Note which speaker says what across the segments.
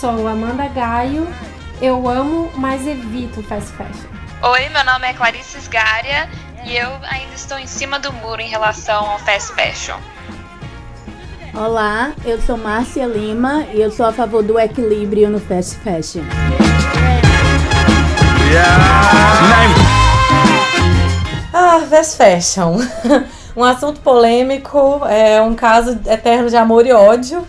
Speaker 1: sou Amanda Gaio. Eu amo, mas evito fast fashion.
Speaker 2: Oi, meu nome é Clarice Sgaria e eu ainda estou em cima do muro em relação ao fast fashion.
Speaker 3: Olá, eu sou Márcia Lima e eu sou a favor do equilíbrio no fast fashion.
Speaker 4: Ah, fast fashion. um assunto polêmico, é um caso eterno de amor e ódio.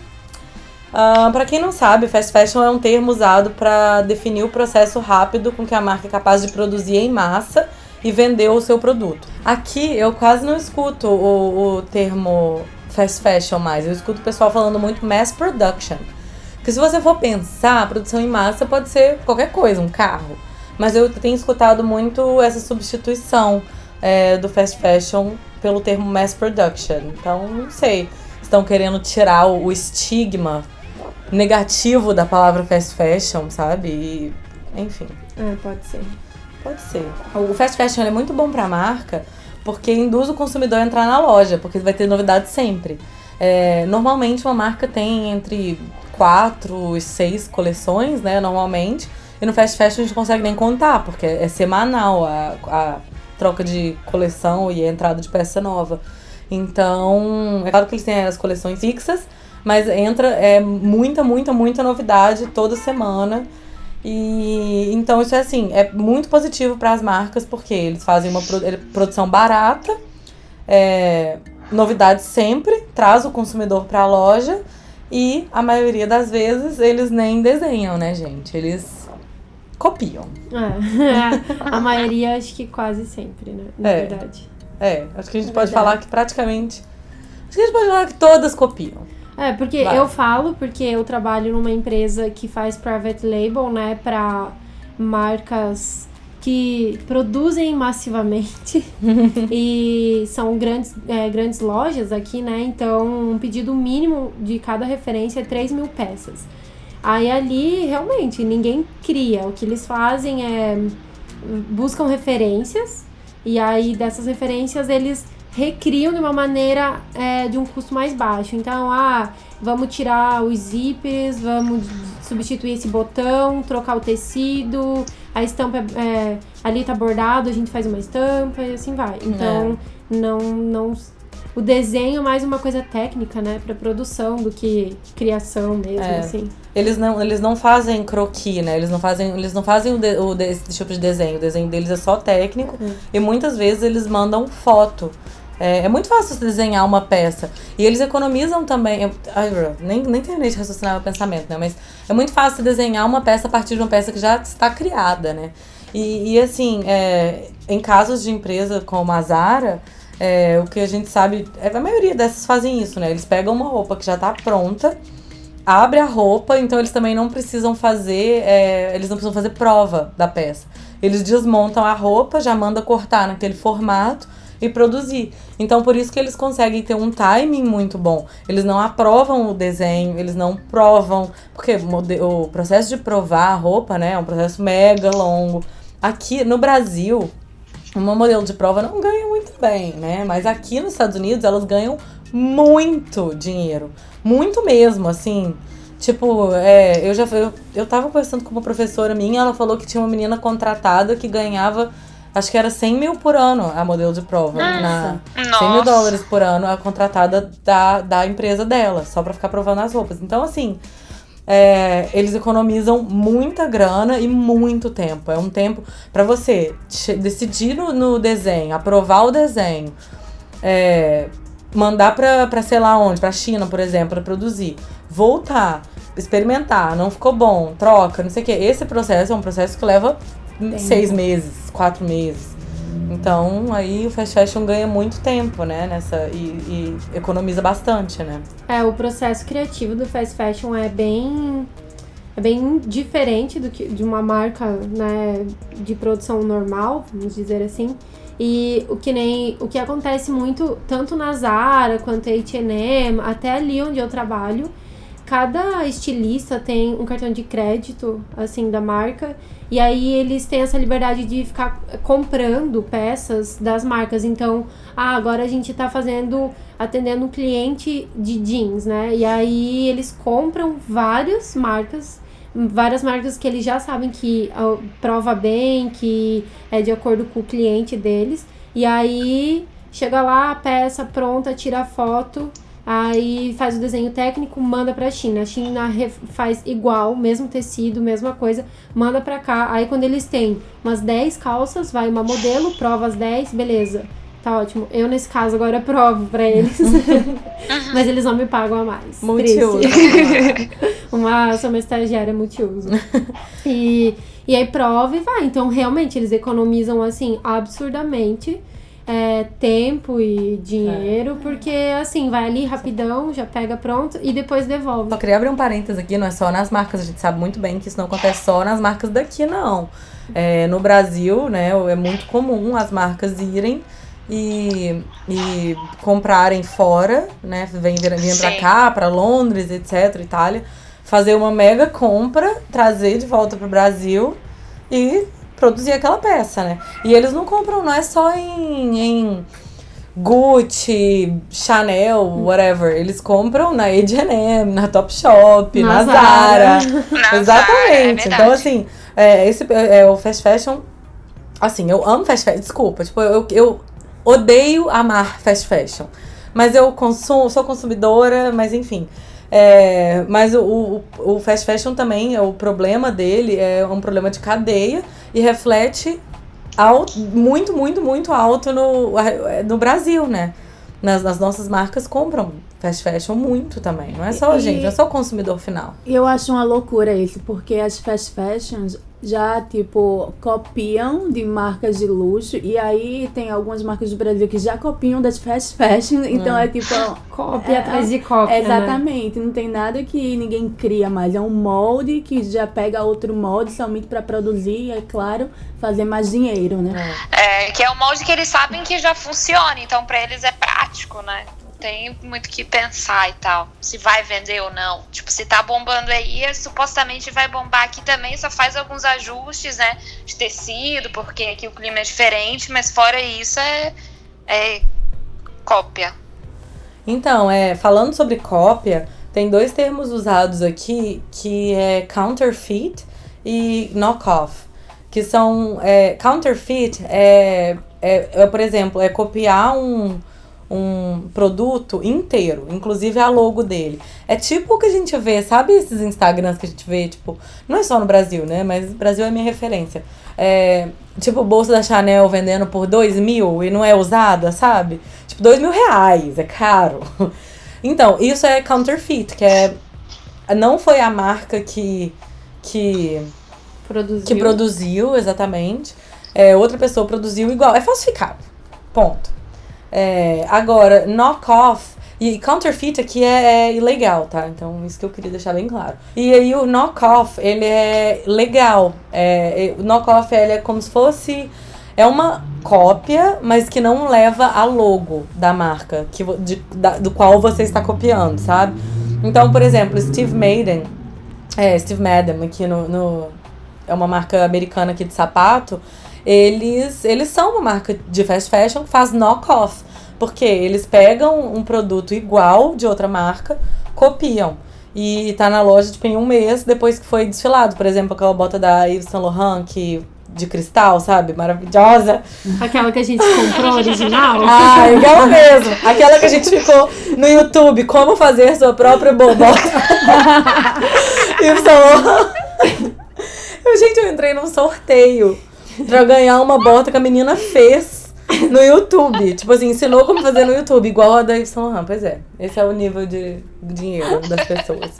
Speaker 4: Uh, para quem não sabe, fast fashion é um termo usado para definir o processo rápido com que a marca é capaz de produzir em massa e vender o seu produto. Aqui eu quase não escuto o, o termo fast fashion mais, eu escuto o pessoal falando muito mass production. Porque se você for pensar, produção em massa pode ser qualquer coisa, um carro. Mas eu tenho escutado muito essa substituição é, do fast fashion pelo termo mass production. Então, não sei. Estão querendo tirar o estigma negativo da palavra fast fashion, sabe? E, enfim.
Speaker 1: É, pode ser.
Speaker 4: Pode ser. O fast fashion é muito bom para a marca porque induz o consumidor a entrar na loja, porque vai ter novidade sempre. É, normalmente uma marca tem entre quatro e seis coleções, né? Normalmente. E no fast fashion a gente consegue nem contar, porque é semanal a, a troca de coleção e a entrada de peça nova. Então, é claro que eles têm as coleções fixas, mas entra é muita, muita, muita novidade toda semana. E então isso é assim, é muito positivo para as marcas porque eles fazem uma produção barata, é, novidades sempre, traz o consumidor para a loja e a maioria das vezes eles nem desenham, né, gente? Eles copiam.
Speaker 1: É, a maioria acho que quase sempre, né? Na é, verdade.
Speaker 4: É, acho que a gente é pode verdade. falar que praticamente. Acho que a gente pode falar que todas copiam.
Speaker 1: É, porque Vai. eu falo, porque eu trabalho numa empresa que faz private label, né, para marcas que produzem massivamente e são grandes, é, grandes lojas aqui, né? Então, um pedido mínimo de cada referência é 3 mil peças. Aí ali, realmente, ninguém cria. O que eles fazem é buscam referências e aí dessas referências eles recriam de uma maneira é, de um custo mais baixo. Então, ah, vamos tirar os zippers, vamos substituir esse botão, trocar o tecido, a estampa é, ali tá bordado, a gente faz uma estampa e assim vai. Então, é. não, não o desenho é mais uma coisa técnica, né, para produção do que criação mesmo, é. assim.
Speaker 4: Eles não, eles não fazem croquis, né? Eles não fazem, eles não fazem o, de, o de, esse tipo de desenho. O desenho deles é só técnico uhum. e muitas vezes eles mandam foto. É, é, muito fácil desenhar uma peça. E eles economizam também. Eu, nem, nem terminei de raciocinar o pensamento, né? Mas é muito fácil desenhar uma peça a partir de uma peça que já está criada, né? E, e assim, é, em casos de empresa como a Zara, é, o que a gente sabe, é, a maioria dessas fazem isso, né? Eles pegam uma roupa que já está pronta, abre a roupa, então eles também não precisam fazer, é, eles não precisam fazer prova da peça. Eles desmontam a roupa, já manda cortar naquele formato e produzir. Então por isso que eles conseguem ter um timing muito bom. Eles não aprovam o desenho, eles não provam, porque o processo de provar a roupa, né, é um processo mega longo. Aqui no Brasil, uma modelo de prova não ganha muito bem, né? Mas aqui nos Estados Unidos elas ganham muito dinheiro. Muito mesmo, assim. Tipo, é, eu já eu, eu tava conversando com uma professora minha, ela falou que tinha uma menina contratada que ganhava, acho que era 100 mil por ano a modelo de prova.
Speaker 2: Nossa.
Speaker 4: Na, 100 mil dólares por ano a contratada da, da empresa dela, só pra ficar provando as roupas. Então, assim, é, eles economizam muita grana e muito tempo. É um tempo para você decidir no, no, desenho, aprovar o desenho, é, mandar pra, pra sei lá onde, pra China, por exemplo, para produzir, voltar, experimentar, não ficou bom, troca, não sei o que. Esse processo é um processo que leva seis meses, quatro meses. Então, aí o fast fashion ganha muito tempo, né? Nessa, e, e, economiza bastante, né?
Speaker 1: É, o processo criativo do fast fashion é bem. É bem diferente do que de uma marca né, de produção normal, vamos dizer assim. E o que nem o que acontece muito tanto na Zara quanto a H&M, até ali onde eu trabalho, cada estilista tem um cartão de crédito assim da marca e aí eles têm essa liberdade de ficar comprando peças das marcas. Então, ah, agora a gente tá fazendo, atendendo um cliente de jeans, né? E aí eles compram várias marcas várias marcas que eles já sabem que ó, prova bem, que é de acordo com o cliente deles. E aí chega lá, a peça pronta, tira a foto, aí faz o desenho técnico, manda pra China. A China faz igual, mesmo tecido, mesma coisa, manda pra cá. Aí quando eles têm umas 10 calças, vai uma modelo, prova as 10, beleza. Tá ótimo. Eu, nesse caso, agora provo pra eles. Mas eles não me pagam a mais.
Speaker 4: Multiuso.
Speaker 1: uma, sou uma estagiária multiuso. e, e aí prova e vai. Então, realmente, eles economizam, assim, absurdamente é, tempo e dinheiro, porque, assim, vai ali rapidão, já pega pronto e depois devolve.
Speaker 4: Só queria abrir um parênteses aqui, não é só nas marcas, a gente sabe muito bem que isso não acontece só nas marcas daqui, não. É, no Brasil, né, é muito comum as marcas irem e, e comprarem fora, né, vem, vem, pra cá, pra Londres, etc, Itália, fazer uma mega compra, trazer de volta pro Brasil e produzir aquela peça, né. E eles não compram, não é só em- em Gucci, Chanel, whatever. Eles compram na H&M, na Topshop,
Speaker 1: Na
Speaker 4: na, Zara.
Speaker 1: Zara.
Speaker 2: Na
Speaker 4: Exatamente.
Speaker 2: Zara, é
Speaker 4: então, assim, é, esse, é, o fast fashion... Assim, eu amo fast fashion. Desculpa, tipo, eu, eu odeio amar fast fashion. Mas eu consumo, sou consumidora, mas enfim. É, mas o, o, o fast fashion também, o problema dele é um problema de cadeia e reflete alto, muito, muito, muito alto no, no Brasil, né? Nas, nas nossas marcas compram fast fashion muito também. Não é só a gente, não é só o consumidor final.
Speaker 3: E eu acho uma loucura isso, porque as fast fashions já, tipo, copiam de marcas de luxo. E aí tem algumas marcas do Brasil que já copiam das fast fashion. Então é tipo.
Speaker 1: Cópia
Speaker 3: É,
Speaker 1: atrás de cópia, né?
Speaker 3: Exatamente, não tem nada que ninguém cria mais. É um molde que já pega outro molde somente para produzir e, é claro, fazer mais dinheiro, né?
Speaker 2: É, que é o molde que eles sabem que já funciona, então pra eles é prático, né? Tem muito que pensar e tal. Se vai vender ou não. Tipo, se tá bombando aí, supostamente vai bombar aqui também, só faz alguns ajustes, né? De tecido, porque aqui o clima é diferente, mas fora isso é, é cópia.
Speaker 4: Então, é, falando sobre cópia, tem dois termos usados aqui que é counterfeit e knockoff. Que são. É, counterfeit é, é, é, por exemplo, é copiar um, um produto inteiro, inclusive a logo dele. É tipo o que a gente vê, sabe esses Instagrams que a gente vê, tipo, não é só no Brasil, né? Mas o Brasil é minha referência. É, tipo, bolsa da Chanel vendendo por dois mil e não é usada, sabe? Tipo, dois mil reais, é caro. Então, isso é counterfeit, que é. Não foi a marca que. que
Speaker 1: Produziu.
Speaker 4: que produziu, exatamente. É, outra pessoa produziu igual. É falsificado. Ponto. É, agora, knock-off e counterfeit aqui é, é ilegal, tá? Então, isso que eu queria deixar bem claro. E aí, o knock-off, ele é legal. É, o knock-off, ele é como se fosse... É uma cópia, mas que não leva a logo da marca que, de, da- do qual você está copiando, sabe? Então, por exemplo, Steve Madden, é, Steve Madden aqui no, no- é uma marca americana aqui de sapato, eles, eles são uma marca de fast fashion que faz knock-off. Porque eles pegam um produto igual de outra marca, copiam. E tá na loja, tipo, em um mês depois que foi desfilado. Por exemplo, aquela bota da Yves Saint Laurent, que, de cristal, sabe? Maravilhosa.
Speaker 1: Aquela que a gente comprou original.
Speaker 4: Ah, aquela mesmo. Aquela que a gente ficou no YouTube, como fazer sua própria bobota. Yves Saint Laurent. Gente, eu entrei num sorteio pra ganhar uma bota que a menina fez no YouTube. Tipo assim, ensinou como fazer no YouTube, igual a da Yves Saint Laurent. Pois é, esse é o nível de dinheiro das pessoas.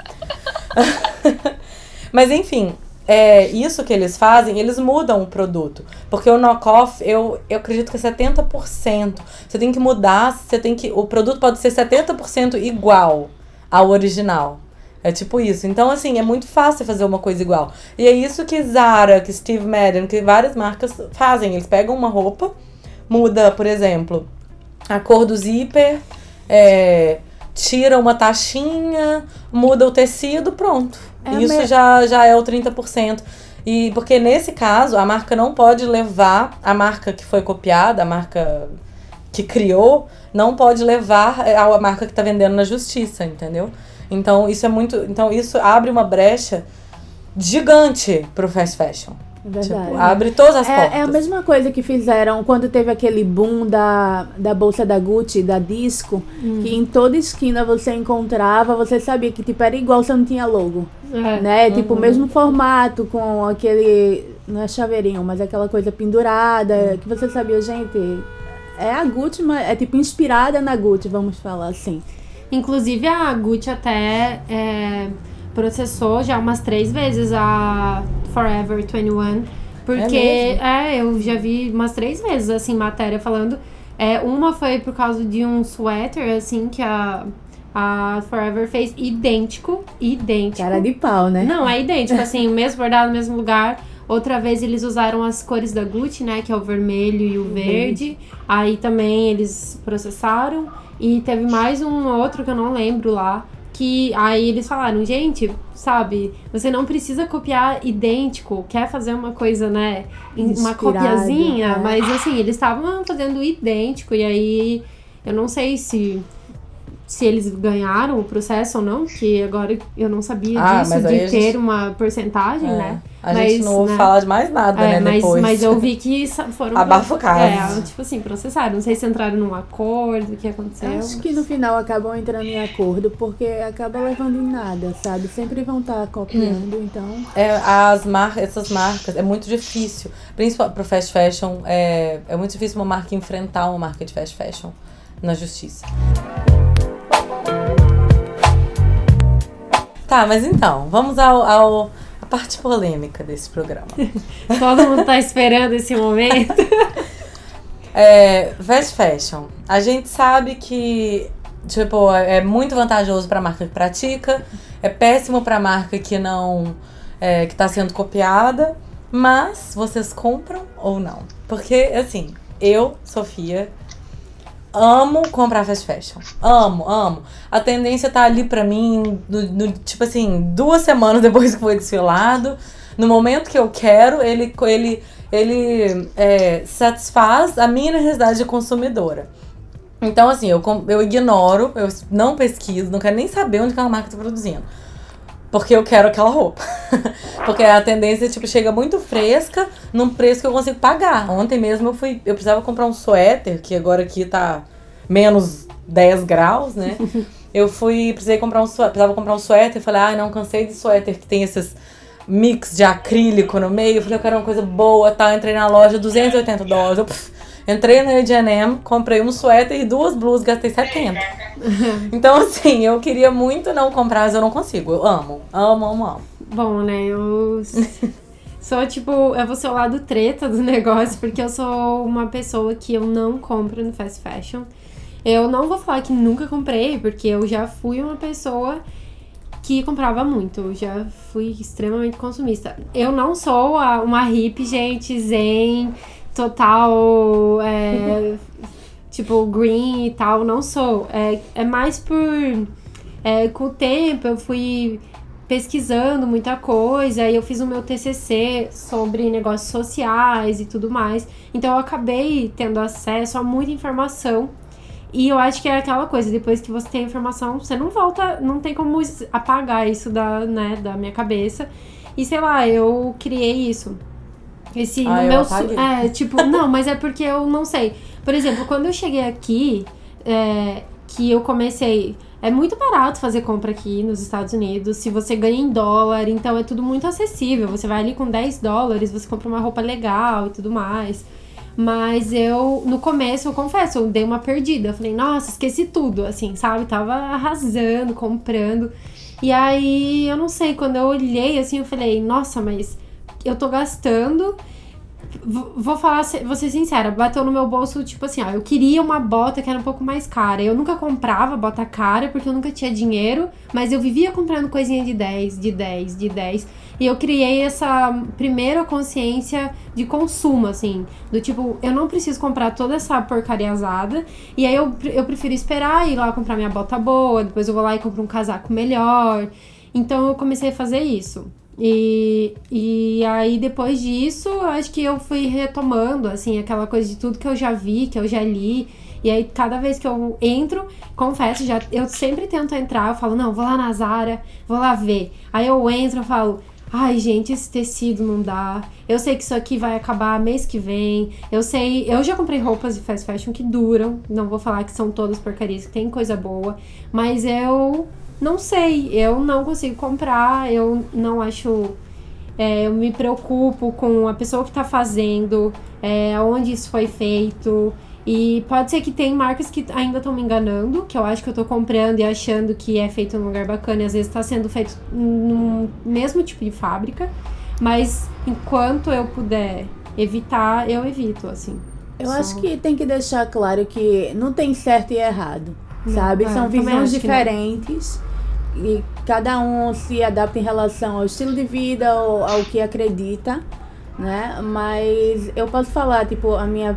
Speaker 4: Mas enfim, é, isso que eles fazem, eles mudam o produto. Porque o knockoff, eu, eu acredito que é 70%. Você tem que mudar, você tem que. O produto pode ser 70% igual ao original. É tipo isso. Então, assim, é muito fácil fazer uma coisa igual. E é isso que Zara, que Steve Madden, que várias marcas fazem. Eles pegam uma roupa, muda, por exemplo, a cor do zíper, é, tira uma taxinha, muda o tecido, pronto.
Speaker 3: É
Speaker 4: Isso já, já é o 30%. E porque nesse caso, a marca não pode levar a marca que foi copiada, a marca que criou, não pode levar a marca que tá vendendo na justiça, entendeu? Então isso é muito. Então isso abre uma brecha gigante pro fast fashion.
Speaker 3: É verdade.
Speaker 4: Tipo, abre todas as portas.
Speaker 3: É, é a mesma coisa que fizeram quando teve aquele boom da, da bolsa da Gucci, da Disco, que em toda esquina você encontrava, você sabia que tipo, era igual, você não tinha logo.
Speaker 1: É.
Speaker 3: Né? Tipo, o mesmo formato, com aquele. Não é chaveirinho, mas aquela coisa pendurada, que você sabia, gente. É a Gucci, mas é tipo inspirada na Gucci, vamos falar assim.
Speaker 1: Inclusive a Gucci até é, processou já umas três vezes a Forever 21. Porque
Speaker 4: mesmo?
Speaker 1: é, eu já vi umas três vezes assim matéria falando. É, uma foi por causa de um suéter, assim, que a, a Forever fez idêntico. Idêntico.
Speaker 3: Cara de pau, né?
Speaker 1: Não, é idêntico, assim, o mesmo bordado, no mesmo lugar. Outra vez eles usaram as cores da Gucci, né? Que é o vermelho e o verde. Aí também eles processaram. E teve mais um outro que eu não lembro lá. Que aí eles falaram, gente, sabe, você não precisa copiar idêntico, quer fazer uma coisa, né? em- Uma
Speaker 3: Inspirado,
Speaker 1: copiazinha,
Speaker 3: é.
Speaker 1: mas assim, eles estavam fazendo idêntico, e aí eu não sei se. Se eles ganharam o processo ou não, que agora eu não sabia
Speaker 4: Ah,
Speaker 1: disso, de
Speaker 4: gente-
Speaker 1: ter uma porcentagem,
Speaker 4: É.
Speaker 1: né?
Speaker 4: A
Speaker 1: Mas,
Speaker 4: gente não ouve
Speaker 1: né,
Speaker 4: falar de mais nada,
Speaker 1: É,
Speaker 4: né,
Speaker 1: mas,
Speaker 4: depois.
Speaker 1: mas eu vi que foram.
Speaker 4: Caso.
Speaker 1: É, tipo assim, processaram. Não sei se entraram num acordo, o que aconteceu.
Speaker 3: Acho que no final acabam entrando em acordo, porque acaba levando em nada, sabe? Sempre vão estar copiando, então.
Speaker 4: É, as marcas, essas marcas, é muito difícil. Principalmente pro fast fashion, é, é muito difícil uma marca enfrentar uma marca de fast fashion na justiça. Tá, mas então, vamos ao, ao a parte polêmica desse programa.
Speaker 1: Todo mundo tá esperando esse momento.
Speaker 4: É, fast fashion. A gente sabe que, tipo, é muito vantajoso pra marca que pratica, é péssimo pra marca que não. É, que tá sendo copiada, mas vocês compram ou não? Porque, assim, eu, Sofia, amo comprar fast fashion. Amo, amo. A tendência tá ali pra mim, no, no- tipo assim, duas semanas depois que foi desfilado. No momento que eu quero, ele, ele, ele é, satisfaz a minha necessidade de consumidora. Então, assim, eu, eu ignoro, eu não pesquiso, não quero nem saber onde que a marca tá produzindo. Porque eu quero aquela roupa. Porque a tendência, tipo, chega muito fresca, num preço que eu consigo pagar. Ontem mesmo eu fui. Eu precisava comprar um suéter, que agora aqui tá menos 10 graus, né? Eu fui, precisei comprar um suéter, precisava comprar um suéter, falei, ah, não, cansei de suéter que tem esses mix de acrílico no meio. Eu falei, eu quero uma coisa boa, tá? Entrei na loja, 280 dólares. Eu, pff, entrei na H&M, comprei um suéter e duas blusas, gastei 70. Então, assim, eu queria muito não comprar, mas eu não consigo. Eu amo, amo, amo, amo.
Speaker 1: Bom, né? Eu sou tipo. Eu vou ser o lado treta do negócio, porque eu sou uma pessoa que eu não compro no fast fashion. Eu não vou falar que nunca comprei, porque eu já fui uma pessoa que comprava muito. Eu já fui extremamente consumista. Eu não sou uma hippie, gente, zen, total. é, tipo, green e tal. Não sou. É, é mais por. é, com o tempo eu fui pesquisando muita coisa, e eu fiz o meu TCC sobre negócios sociais e tudo mais. Então eu acabei tendo acesso a muita informação. E eu acho que é aquela coisa, depois que você tem a informação, você não volta, não tem como apagar isso da, né, da minha cabeça. E sei lá, eu criei isso. Esse
Speaker 4: Ah,
Speaker 1: no
Speaker 4: eu
Speaker 1: meu. É, tipo, não, mas é porque eu não sei. Por exemplo, quando eu cheguei aqui, é, que eu comecei. É muito barato fazer compra aqui nos Estados Unidos. Se você ganha em dólar, então é tudo muito acessível. Você vai ali com 10 dólares, você compra uma roupa legal e tudo mais. Mas eu, no começo, eu confesso, eu dei uma perdida. Eu falei, nossa, esqueci tudo, assim, sabe? Tava arrasando, comprando. E aí, eu não sei, quando eu olhei, assim, eu falei, nossa, mas eu tô gastando. Vou falar, vou ser sincera, bateu no meu bolso, tipo assim, ó, eu queria uma bota que era um pouco mais cara. Eu nunca comprava bota cara porque eu nunca tinha dinheiro, mas eu vivia comprando coisinha de 10, de 10, de 10. E eu criei essa primeira consciência de consumo, assim, do tipo, eu não preciso comprar toda essa porcariazada. E aí eu, eu prefiro esperar ir lá comprar minha bota boa, depois eu vou lá e compro um casaco melhor. Então eu comecei a fazer isso. E, e aí, depois disso, acho que eu fui retomando, assim, aquela coisa de tudo que eu já vi, que eu já li. E aí, cada vez que eu entro, confesso, já, eu sempre tento entrar, eu falo, não, vou lá na Zara, vou lá ver. Aí eu entro, eu falo, Ai, gente, esse tecido não dá. Eu sei que isso aqui vai acabar mês que vem. Eu sei. Eu já comprei roupas de fast fashion que duram. Não vou falar que são todas porcarias, que tem coisa boa. Mas eu não sei. Eu não consigo comprar. Eu não acho. é, eu me preocupo com a pessoa que tá fazendo, é, onde isso foi feito. E pode ser que tem marcas que ainda estão me enganando, que eu acho que eu tô comprando e achando que é feito num lugar bacana e às vezes tá sendo feito no mesmo tipo de fábrica. Mas enquanto eu puder evitar, eu evito, assim.
Speaker 3: Eu
Speaker 1: Só-
Speaker 3: acho que tem que deixar claro que não tem certo e errado,
Speaker 1: Não,
Speaker 3: sabe?
Speaker 1: é,
Speaker 3: São visões diferentes e cada um se adapta em relação ao estilo de vida ou ao que acredita, né? Mas eu posso falar, tipo, a minha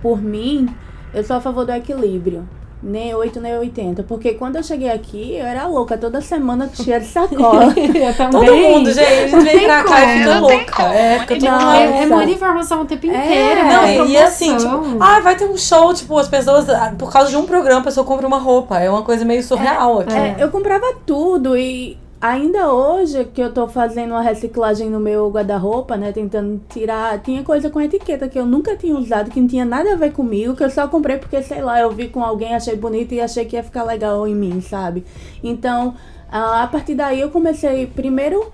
Speaker 3: por mim, eu sou a favor do equilíbrio. Nem 8, nem 80. Porque quando eu cheguei aqui, eu era louca, toda semana cheia de sacola.
Speaker 1: eu também.
Speaker 4: Todo mundo, gente, a gente vem pra cá e fica louca. É, fica
Speaker 3: não.
Speaker 1: É, é muita informação o tempo
Speaker 3: É.
Speaker 1: inteiro.
Speaker 4: Não,
Speaker 1: muita
Speaker 4: e, assim, tipo, ah, vai ter um show, tipo, as pessoas, ah, por causa de um programa, a pessoa compra uma roupa. É uma coisa meio surreal aqui.
Speaker 3: É, eu comprava tudo e ainda hoje que eu tô fazendo uma reciclagem no meu guarda-roupa, né? Tentando tirar. Tinha coisa com etiqueta que eu nunca tinha usado, que não tinha nada a ver comigo, que eu só comprei porque, sei lá, eu vi com alguém, achei bonito e achei que ia ficar legal em mim, sabe? Então, ah, a partir daí eu comecei primeiro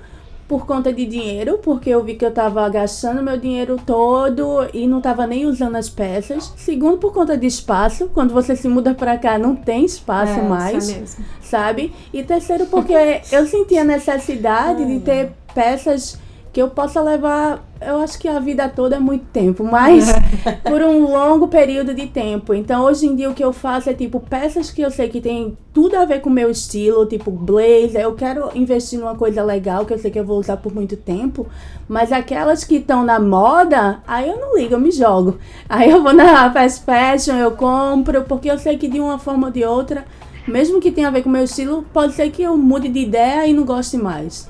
Speaker 3: por conta de dinheiro, porque eu vi que eu tava gastando meu dinheiro todo e não tava nem usando as peças. Segundo, por conta de espaço. Quando você se muda pra cá, não tem espaço
Speaker 1: É,
Speaker 3: mais
Speaker 1: é
Speaker 3: sabe? E terceiro, porque eu senti a necessidade de ter peças que eu possa levar, eu acho que a vida toda é muito tempo, mas por um longo período de tempo. Então, hoje em dia, o que eu faço é tipo peças que eu sei que tem tudo a ver com o meu estilo, tipo blazer. Eu quero investir numa coisa legal que eu sei que eu vou usar por muito tempo, mas aquelas que estão na moda, aí eu não ligo, eu me jogo. Aí eu vou na fast fashion, eu compro, porque eu sei que de uma forma ou de outra mesmo que tenha a ver com o meu estilo, pode ser que eu mude de ideia e não goste mais.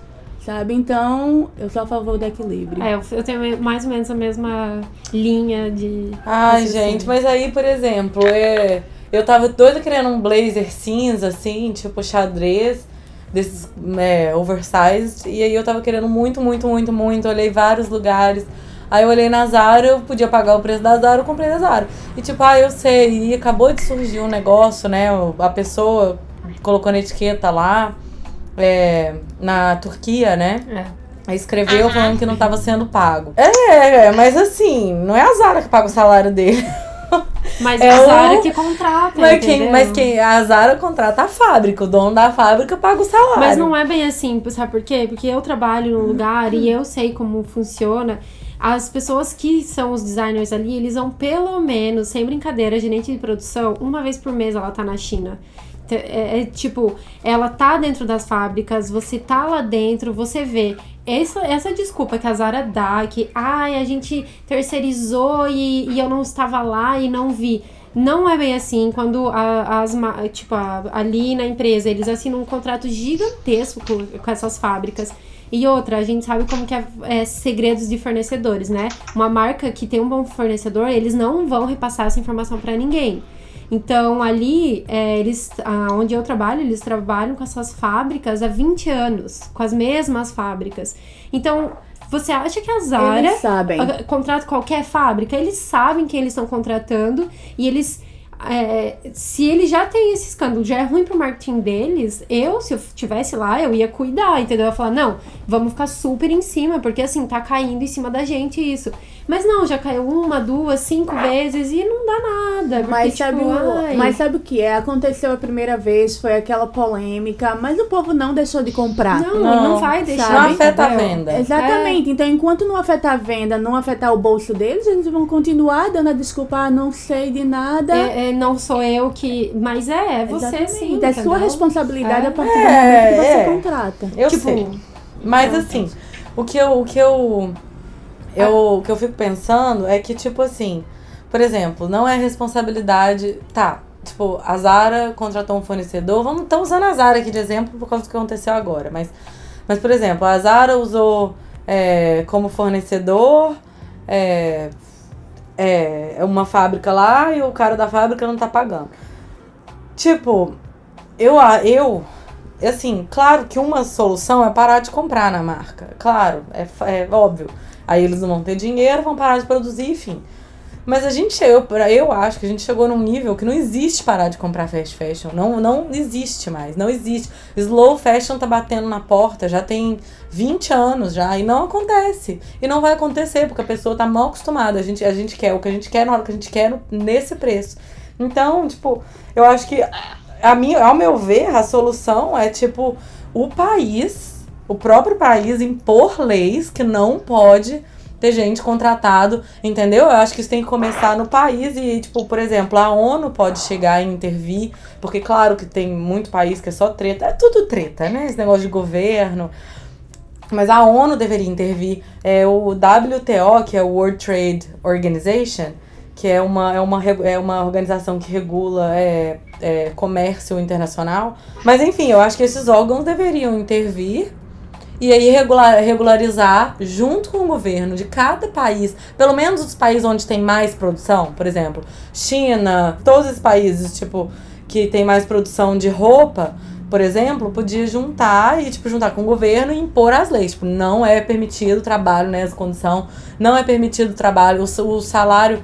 Speaker 3: Sabe? Então, eu sou a favor do equilíbrio.
Speaker 1: É, eu, tenho mais ou menos a mesma linha de.
Speaker 4: Ai, gente, mas aí, por exemplo, é, eu tava doida querendo um blazer cinza, assim, tipo xadrez, desses é, oversized. E aí eu tava querendo muito, muito, muito, muito. Olhei vários lugares. Aí eu olhei na Zara, eu podia pagar o preço da Zara, eu comprei na Zara. E tipo, ah, eu sei, e acabou de surgir um negócio, né? A pessoa colocou na etiqueta lá, é, na Turquia, né?
Speaker 1: É.
Speaker 4: Aí escreveu falando que não tava sendo pago. É, mas assim, não é a Zara que paga o salário dele.
Speaker 1: Mas
Speaker 4: É
Speaker 1: a
Speaker 4: o-
Speaker 1: Zara que contrata.
Speaker 4: Mas quem,
Speaker 1: entendeu?
Speaker 4: mas quem? A Zara contrata a fábrica, o dono da fábrica paga o salário.
Speaker 1: Mas não é bem assim, sabe por quê? Porque eu trabalho num lugar e eu sei como funciona. As pessoas que são os designers ali, eles vão pelo menos, sem brincadeira, gerente de produção, uma vez por mês ela tá na China. É, é tipo, ela tá dentro das fábricas, você tá lá dentro, você vê. Essa, essa desculpa que a Zara dá, que ai, a gente terceirizou e, e eu não estava lá e não vi. Não é bem assim. Quando a- as, tipo, a- ali na empresa eles assinam um contrato gigantesco com, com essas fábricas. E outra, a gente sabe como que é, é segredos de fornecedores, né? Uma marca que tem um bom fornecedor, eles não vão repassar essa informação para ninguém. Então, ali, é, eles, onde eu trabalho, eles trabalham com essas fábricas há 20 anos, com as mesmas fábricas. Então, você acha que a Zara
Speaker 3: Eles sabem.
Speaker 1: contrata qualquer fábrica, eles sabem quem eles estão contratando e eles. É, se eles já têm esse escândalo, já é ruim pro marketing deles, eu, se eu tivesse lá, eu ia cuidar, entendeu? Eu ia falar, não, vamos ficar super em cima, porque assim, tá caindo em cima da gente isso. Mas não, já caiu uma, duas, cinco vezes e não dá nada. Porque,
Speaker 3: Mas
Speaker 1: tipo,
Speaker 3: sabe,
Speaker 1: ai,
Speaker 3: mas sabe o que é? Aconteceu a primeira vez, foi aquela polêmica, mas o povo não deixou de comprar.
Speaker 1: não,
Speaker 4: Não,
Speaker 1: não, vai deixar.
Speaker 4: Não afeta a
Speaker 1: entendeu?
Speaker 4: venda.
Speaker 3: Exatamente. Então, enquanto não afetar a venda, não afetar o bolso deles, eles vão continuar dando a desculpa, ah, não sei de nada.
Speaker 1: É, é, não sou eu que. Mas é, é você
Speaker 3: Exatamente.
Speaker 1: sim.
Speaker 3: É sua responsabilidade
Speaker 1: É.
Speaker 3: a partir do
Speaker 4: É,
Speaker 3: momento que você
Speaker 4: é.
Speaker 3: contrata.
Speaker 4: Eu
Speaker 1: tipo,
Speaker 4: sei. Mas assim, o que eu, o que eu, eu, o que eu fico pensando é que, tipo assim, por exemplo, não é responsabilidade. Tá, tipo, a Zara contratou um fornecedor. Vamos estar usando a Zara aqui de exemplo por causa do que aconteceu agora. Mas, mas por exemplo, a Zara usou é, como fornecedor. É, é uma fábrica lá e o cara da fábrica não tá pagando. Tipo, eu, eu assim, claro que uma solução é parar de comprar na marca. Claro, é, é óbvio. Aí eles não vão ter dinheiro, vão parar de produzir, enfim. Mas a gente, eu, eu acho que a gente chegou num nível que não existe parar de comprar fast fashion. Não, não existe mais, não existe. Slow fashion tá batendo na porta já tem 20 anos já e não acontece. E não vai acontecer porque a pessoa tá mal acostumada. A gente, a gente quer o que a gente quer na hora que a gente quer nesse preço. Então, tipo, eu acho que a minha, ao meu ver, a solução é tipo o país, o próprio país impor leis que não pode ter gente contratado, entendeu? Eu acho que isso tem que começar no país e, tipo, por exemplo, a ONU pode chegar e intervir, porque claro que tem muito país que é só treta, é tudo treta, né? Esse negócio de governo. Mas a ONU deveria intervir. É o WTO, que é o World Trade Organization, que é uma, é uma, é uma organização que regula é, é, comércio internacional. Mas enfim, eu acho que esses órgãos deveriam intervir e aí regular, regularizar junto com o governo de cada país, pelo menos os países onde tem mais produção, por exemplo, China, todos os países, tipo, que tem mais produção de roupa, por exemplo, podia juntar e, tipo, juntar com o governo e impor as leis. Tipo, não é permitido trabalho nessa condição, não é permitido trabalho, o, o salário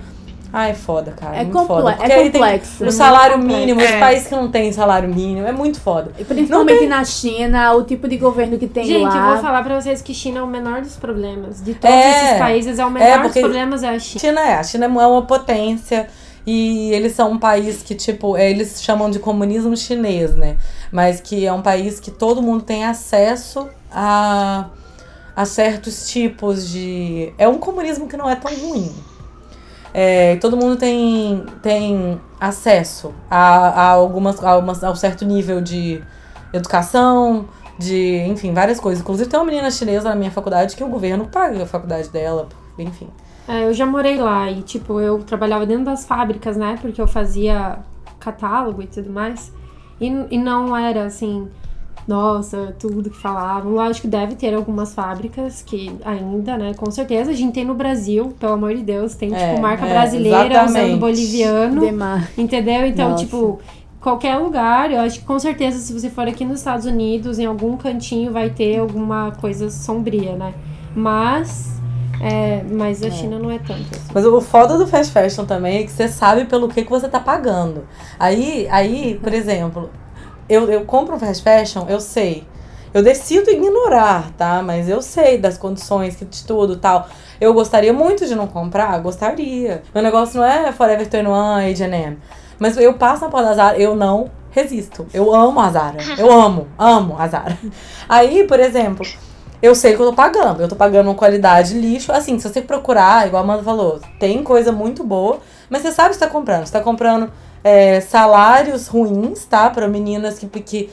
Speaker 4: ah, é foda, cara. É, é muito foda. Porque é complexo. Tem o salário mínimo, é. os países que não têm salário mínimo, é muito foda.
Speaker 3: E principalmente tem... na China, o tipo de governo que tem
Speaker 1: Gente,
Speaker 3: lá.
Speaker 1: Gente, eu vou falar pra vocês que China é o menor dos problemas. De todos é, esses países, é o menor é dos problemas é a China.
Speaker 4: China é, a China é uma potência. E eles são um país que, tipo, é, eles chamam de comunismo chinês, né? Mas que é um país que todo mundo tem acesso a, a certos tipos de. É um comunismo que não é tão ruim. É, todo mundo tem, tem acesso a, a algumas, a, uma, um certo nível de educação, de, enfim, várias coisas. Inclusive tem uma menina chinesa na minha faculdade que o governo paga a faculdade dela, enfim.
Speaker 1: É, eu já morei lá e, tipo, eu trabalhava dentro das fábricas, né? Porque eu fazia catálogo e tudo mais. E, e não era, assim, nossa, tudo que falavam. Lógico que deve ter algumas fábricas que ainda, né? Com certeza. A gente tem no Brasil, pelo amor de Deus, tem, é, tipo, marca é, brasileira exatamente. usando boliviano. Demar. Entendeu? Então, Nossa. tipo, qualquer lugar, eu acho que com certeza, se você for aqui nos Estados Unidos, em algum cantinho vai ter alguma coisa sombria, né? Mas. É, mas a é. China não é tanto. Assim.
Speaker 4: Mas o foda do fast fashion também é que você sabe pelo que, que você tá pagando. Aí, aí, por exemplo, eu, eu compro fast fashion, eu sei. Eu decido ignorar, tá? Mas eu sei das condições, de tudo tal. Eu gostaria muito de não comprar? Gostaria. Meu negócio não é Forever 21, H&M. Mas eu passo na porta da Zara, eu não resisto. Eu amo a Zara. Eu amo, amo a Zara. Aí, por exemplo, eu sei que eu tô pagando. Eu tô pagando uma qualidade lixo. Assim, se você procurar, igual a Amanda falou, tem coisa muito boa, mas você sabe que você tá comprando. Você tá comprando é, salários ruins, tá? Para meninas que, que.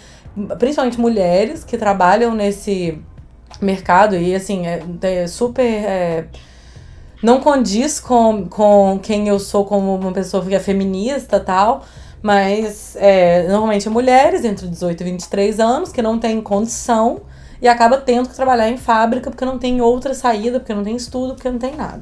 Speaker 4: Principalmente mulheres que trabalham nesse mercado e assim, é, é super. É, não condiz com, com quem eu sou como uma pessoa que é feminista tal. Mas é, normalmente é mulheres entre 18 e 23 anos que não têm condição e acaba tendo que trabalhar em fábrica porque não tem outra saída, porque não tem estudo, porque não tem nada.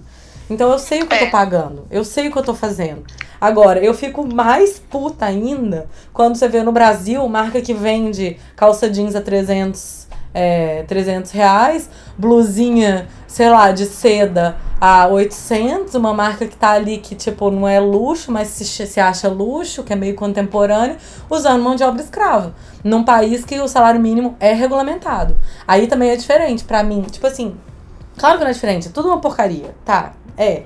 Speaker 4: Então eu sei o que é. eu tô é. pagando, eu sei o que eu tô fazendo. Agora, eu fico mais puta ainda quando você vê no Brasil marca que vende calça jeans a 300, é, 300 reais, blusinha, sei lá, de seda a 800, uma marca que tá ali que, tipo, não é luxo, mas se, se acha luxo, que é meio contemporâneo, usando mão de obra escrava. Num país que o salário mínimo é regulamentado. Aí também é diferente para mim. Tipo assim, claro que não é diferente, é tudo uma porcaria, tá? É.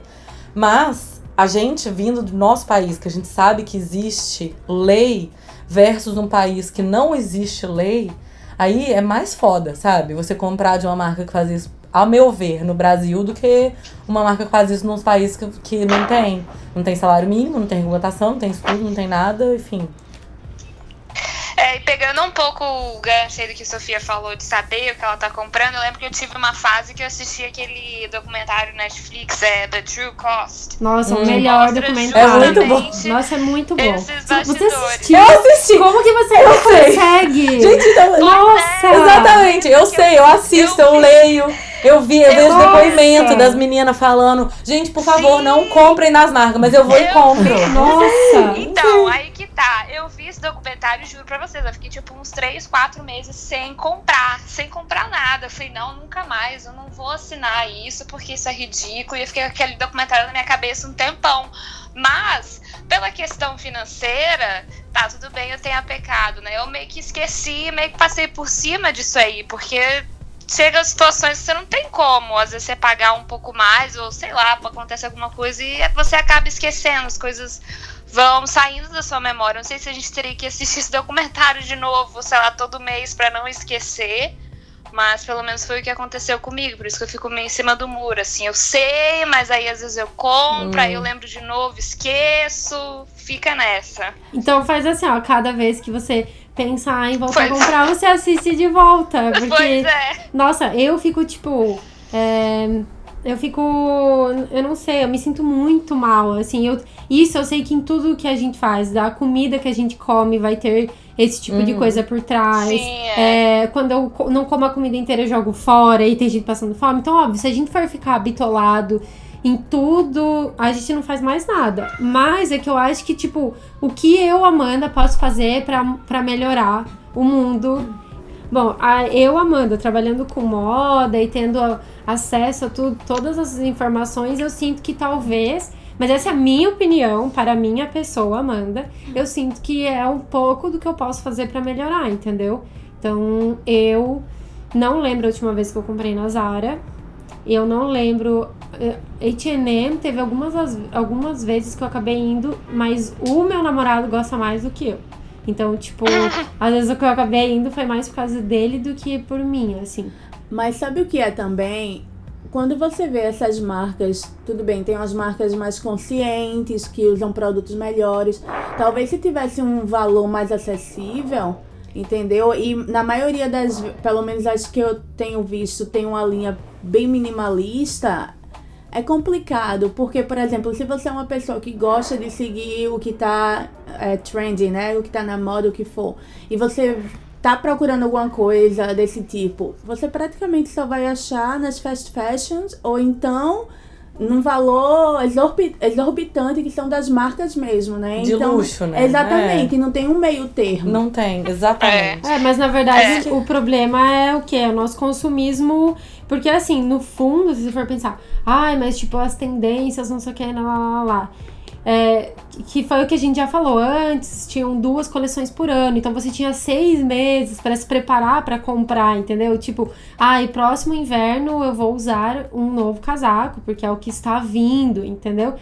Speaker 4: Mas a gente vindo do nosso país, que a gente sabe que existe lei, versus um país que não existe lei, aí é mais foda, sabe? Você comprar de uma marca que faz isso, ao meu ver, no Brasil, do que uma marca que faz isso nos países que, que não tem. Não tem salário mínimo, não tem regulamentação, não tem estudo, não tem nada, enfim.
Speaker 2: E pegando um pouco o gancho aí do que a Sofia falou de saber o que ela tá comprando, eu lembro que eu tive uma fase que eu assisti aquele documentário Netflix, é The True Cost.
Speaker 1: Nossa, hum. o melhor documentário.
Speaker 4: É muito bom.
Speaker 1: Nossa, é muito bom.
Speaker 2: Você
Speaker 1: assistiu?
Speaker 4: Eu assisti.
Speaker 1: Como que você eu não sei. consegue?
Speaker 4: Gente, então,
Speaker 1: Nossa!
Speaker 4: Exatamente, eu sei, eu assisto, eu, eu leio. Eu vi, eu vejo depoimento das meninas falando, gente, por favor, Sim. não comprem nas marcas, mas eu vou eu e compro.
Speaker 1: Nossa!
Speaker 2: Então, aí que tá. Eu vi esse documentário, juro pra vocês, eu fiquei tipo uns 3, 4 meses sem comprar, sem comprar nada. Eu falei, não, nunca mais, eu não vou assinar isso porque isso é ridículo. E eu fiquei com aquele documentário na minha cabeça um tempão. Mas, pela questão financeira, tá, tudo bem, eu tenho pecado, né? Eu meio que esqueci, meio que passei por cima disso aí, porque chega situações que você não tem como, às vezes você pagar um pouco mais, ou sei lá, acontecer alguma coisa e você acaba esquecendo, as coisas vão saindo da sua memória. Não sei se a gente teria que assistir esse documentário de novo, sei lá, todo mês para não esquecer. Mas pelo menos foi o que aconteceu comigo, por isso que eu fico meio em cima do muro, assim. Eu sei, mas aí às vezes eu compro, hum. aí eu hum. lembro de novo, esqueço, fica nessa.
Speaker 1: Então faz assim, ó, cada vez que você pensar em voltar pois a comprar, você assiste de volta. Porque,
Speaker 2: pois é.
Speaker 1: Nossa, eu fico, tipo. É, eu fico. Eu não sei, eu me sinto muito mal. Assim, eu, isso eu sei que em tudo que a gente faz, da comida que a gente come, vai ter esse tipo uhum. de coisa por trás.
Speaker 2: Sim, é.
Speaker 1: É, quando eu não como a comida inteira, eu jogo fora e tem gente passando fome. Então, óbvio, se a gente for ficar bitolado em tudo, a gente não faz mais nada. Mas é que eu acho que, tipo, o que eu, Amanda, posso fazer para melhorar o mundo. Bom, a, eu, Amanda, trabalhando com moda e tendo acesso a tudo, todas as informações, eu sinto que talvez. Mas essa é a minha opinião para a minha pessoa, Amanda. Eu sinto que é um pouco do que eu posso fazer para melhorar, entendeu? Então, eu não lembro a última vez que eu comprei na Zara. Eu não lembro. H&M teve algumas, algumas vezes que eu acabei indo, mas o meu namorado gosta mais do que eu. Então, tipo, às vezes o que eu acabei indo foi mais por causa dele do que por mim, assim.
Speaker 3: Mas sabe o que é também? Quando você vê essas marcas, tudo bem, tem umas marcas mais conscientes que usam produtos melhores. Talvez se tivesse um valor mais acessível, entendeu? E na maioria das, pelo menos as que eu tenho visto, tem uma linha bem minimalista, é complicado, porque, por exemplo, se você é uma pessoa que gosta de seguir o que tá é, trending, né? O que tá na moda, o que for, e você tá procurando alguma coisa desse tipo, você praticamente só vai achar nas fast fashions ou então num valor exorbitante que são das marcas mesmo, né?
Speaker 4: De então, luxo, né?
Speaker 3: Exatamente, é. não tem um meio termo.
Speaker 4: Não tem, exatamente.
Speaker 1: É, é mas na verdade é. o problema é o que? É o nosso consumismo. Porque assim, no fundo, se você for pensar, ai, mas tipo, as tendências, não sei o que, lá, lá, lá, lá. É, que foi o que a gente já falou antes, tinham duas coleções por ano, então você tinha seis meses para se preparar para comprar, entendeu? Tipo, ah, e próximo inverno eu vou usar um novo casaco, porque é o que está vindo, entendeu?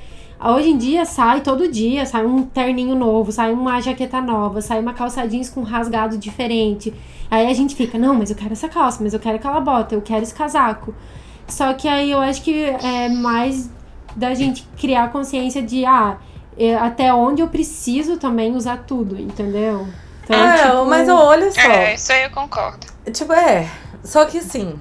Speaker 1: Hoje em dia sai todo dia, sai um terninho novo, sai uma jaqueta nova, sai uma calça jeans com rasgado diferente. Aí a gente fica, não, mas eu quero essa calça, mas eu quero aquela bota, eu quero esse casaco. Só que aí eu acho que é mais da gente criar consciência de, ah, é, até onde eu preciso também usar tudo, entendeu?
Speaker 4: Então, é, tipo... mas olha só.
Speaker 2: É, isso aí eu concordo.
Speaker 4: Tipo, é. Só que assim,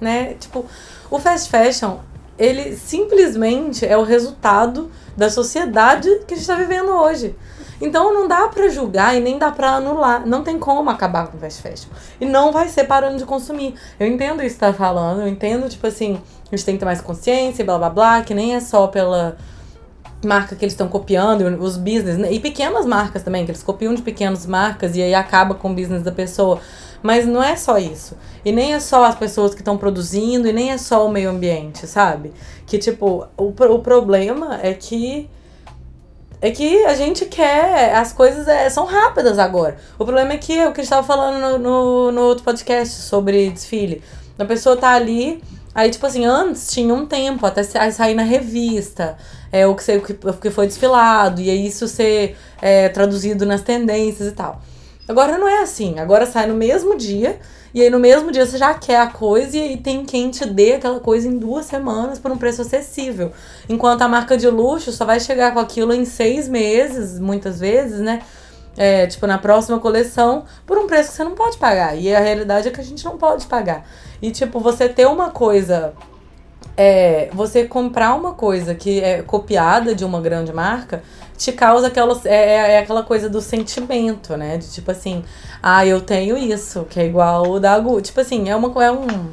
Speaker 4: né? Tipo, o fast fashion, ele simplesmente é o resultado da sociedade que a gente tá vivendo hoje. Então não dá para julgar e nem dá para anular. Não tem como acabar com o fast fashion. E não vai ser parando de consumir. Eu entendo isso que tá falando, eu entendo, tipo assim, a gente tem que ter mais consciência, blá blá blá, que nem é só pela marca que eles estão copiando, os business, né? e pequenas marcas também, que eles copiam de pequenas marcas e aí acaba com o business da pessoa. Mas não é só isso. E nem é só as pessoas que estão produzindo, e nem é só o meio ambiente, sabe? Que, tipo, o, o problema é que. É que a gente quer. As coisas é, são rápidas agora. O problema é que é o que a gente estava falando no, no, no outro podcast sobre desfile. A pessoa tá ali Aí, tipo assim, antes tinha um tempo até sair na revista, é, o, que, o que foi desfilado, e aí isso ser é, traduzido nas tendências e tal. Agora não é assim, agora sai no mesmo dia, e aí no mesmo dia você já quer a coisa, e aí tem quem te dê aquela coisa em duas semanas por um preço acessível. Enquanto a marca de luxo só vai chegar com aquilo em seis meses, muitas vezes, né? É, tipo, na próxima coleção, por um preço que você não pode pagar. E a realidade é que a gente não pode pagar. E, tipo, você ter uma coisa. É, você comprar uma coisa que é copiada de uma grande marca te causa aquela, é, é, é aquela coisa do sentimento, né? De tipo assim, ah, eu tenho isso, que é igual o da Gu. Tipo assim, é, uma, é um.